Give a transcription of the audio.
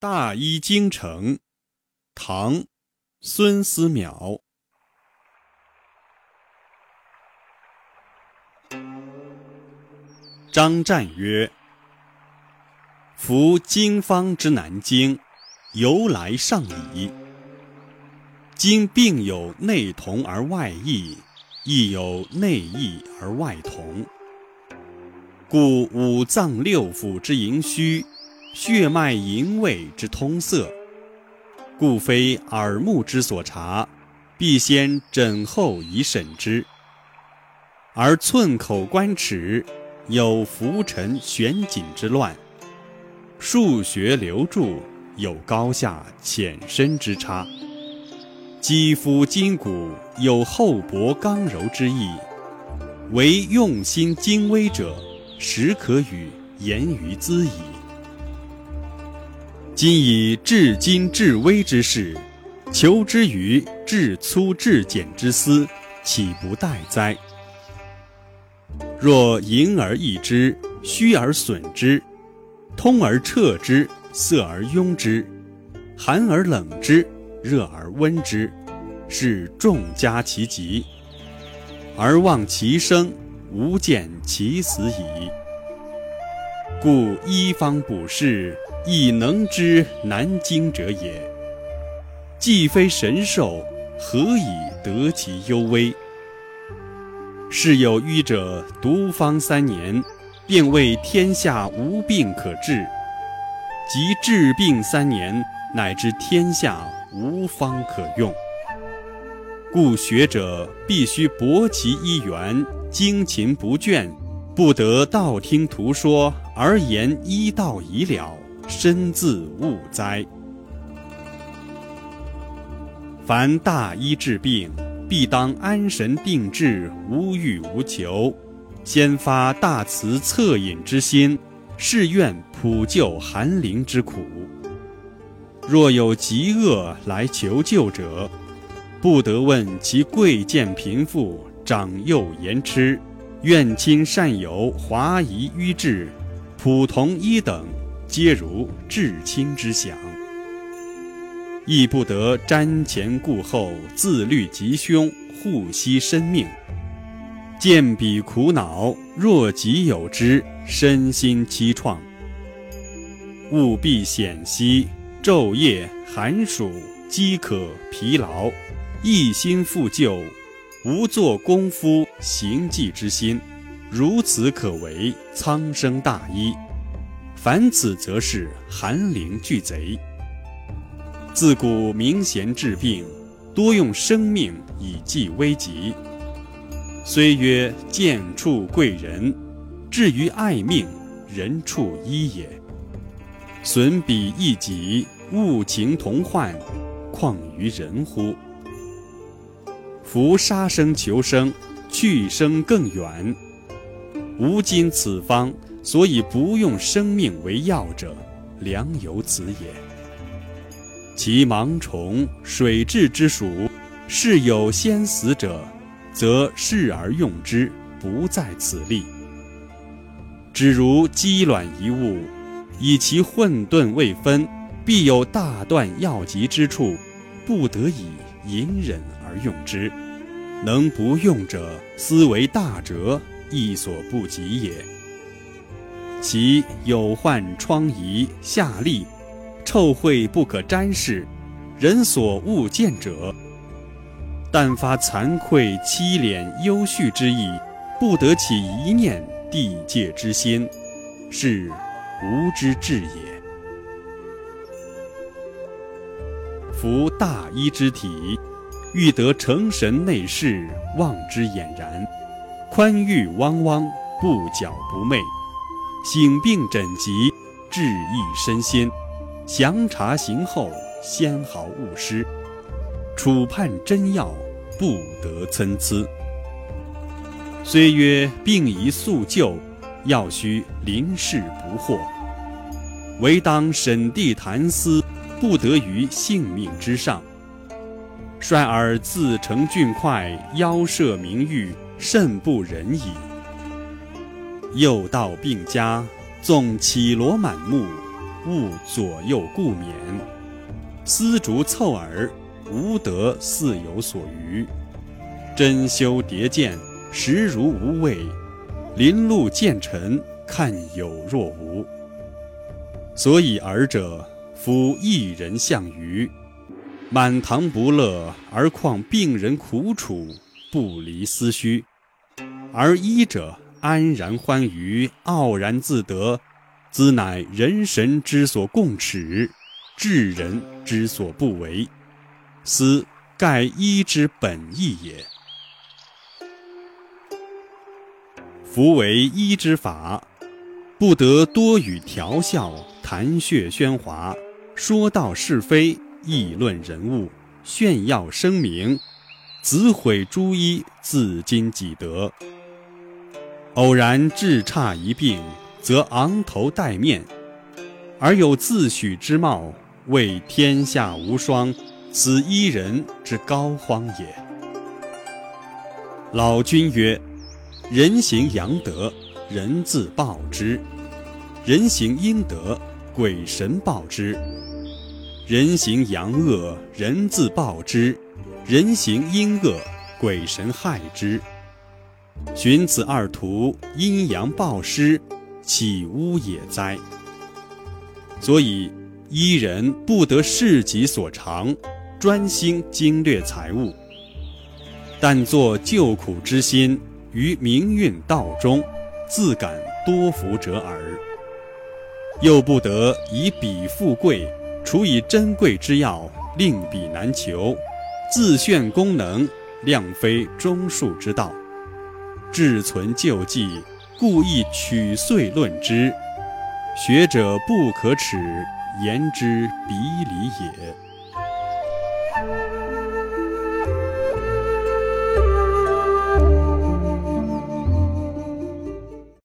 大医京城，唐·孙思邈。张湛曰：“夫经方之南京，由来尚礼。今并有内同而外异，亦有内异而外同。故五脏六腑之营虚。”血脉营卫之通塞，故非耳目之所察，必先诊后以审之。而寸口关尺，有浮沉悬紧之乱；数穴流注，有高下浅深之差；肌肤筋骨，有厚薄刚柔之意。唯用心精微者，实可与言于兹矣。今以至精至微之事，求之于至粗至简之思，岂不殆哉？若盈而益之，虚而损之，通而彻之，塞而壅之，寒而冷之，热而温之，是众加其极，而忘其生，无见其死矣。故医方卜筮。亦能知难经者也。既非神兽，何以得其幽微？是有医者独方三年，便谓天下无病可治；及治病三年，乃知天下无方可用。故学者必须博其医源，精勤不倦，不得道听途说而言医道已了。身自误哉！凡大医治病，必当安神定志，无欲无求，先发大慈恻隐之心，誓愿普救寒灵之苦。若有疾厄来求救者，不得问其贵贱贫富、长幼言痴，愿亲善友华夷医治，普同一等。皆如至亲之想，亦不得瞻前顾后，自虑吉凶，护惜生命。见彼苦恼，若己有之，身心凄怆。务必险息，昼夜寒暑，饥渴疲劳，一心复救，无做功夫行迹之心，如此可为苍生大医。凡此，则是寒灵巨贼。自古明贤治病，多用生命以济危急。虽曰见处贵人，至于爱命，人处医也。损彼益己，物情同患，况于人乎？夫杀生求生，去生更远。吾今此方。所以不用生命为药者，良由此也。其盲虫、水蛭之属，是有先死者，则视而用之，不在此例。只如鸡卵一物，以其混沌未分，必有大断要急之处，不得已隐忍而用之。能不用者，斯为大哲，亦所不及也。其有患疮痍、下痢、臭秽不可沾视，人所恶见者，但发惭愧、凄怜、忧绪之意，不得起一念地界之心，是无之至也。夫大医之体，欲得成神内视，望之俨然，宽裕汪汪，不矫不昧。醒病诊疾，治益身心；详查行后，纤毫勿失。处判真要，不得参差。虽曰病宜速救，药须临事不惑。唯当审地谈思，不得于性命之上。率尔自成俊快，邀设名誉，甚不忍矣。又道病家，纵绮罗满目，勿左右顾勉。丝竹凑耳，无德似有所余。珍馐叠见，实如无味；临路见尘，看有若无。所以尔者，夫一人项羽，满堂不乐，而况病人苦楚，不离思绪；而医者安然欢愉，傲然自得，兹乃人神之所共耻，智人之所不为，斯盖医之本意也。夫为医之法，不得多语调笑，谈谑喧哗，说道是非，议论人物，炫耀声名，自毁诸医，自今己德。偶然治差一病，则昂头戴面，而有自诩之貌，谓天下无双，此一人之高荒也。老君曰。人行阳德，人自报之；人行阴德，鬼神报之；人行阳恶，人自报之；人行阴恶，鬼神害之。寻此二途，阴阳报失，岂无也哉？所以一人不得事己所长，专心经略财物，但作救苦之心。于明运道中，自感多福者耳。又不得以彼富贵，除以珍贵之药，令彼难求；自炫功能，量非中术之道。志存救济故意取岁论之。学者不可耻言之鄙礼也。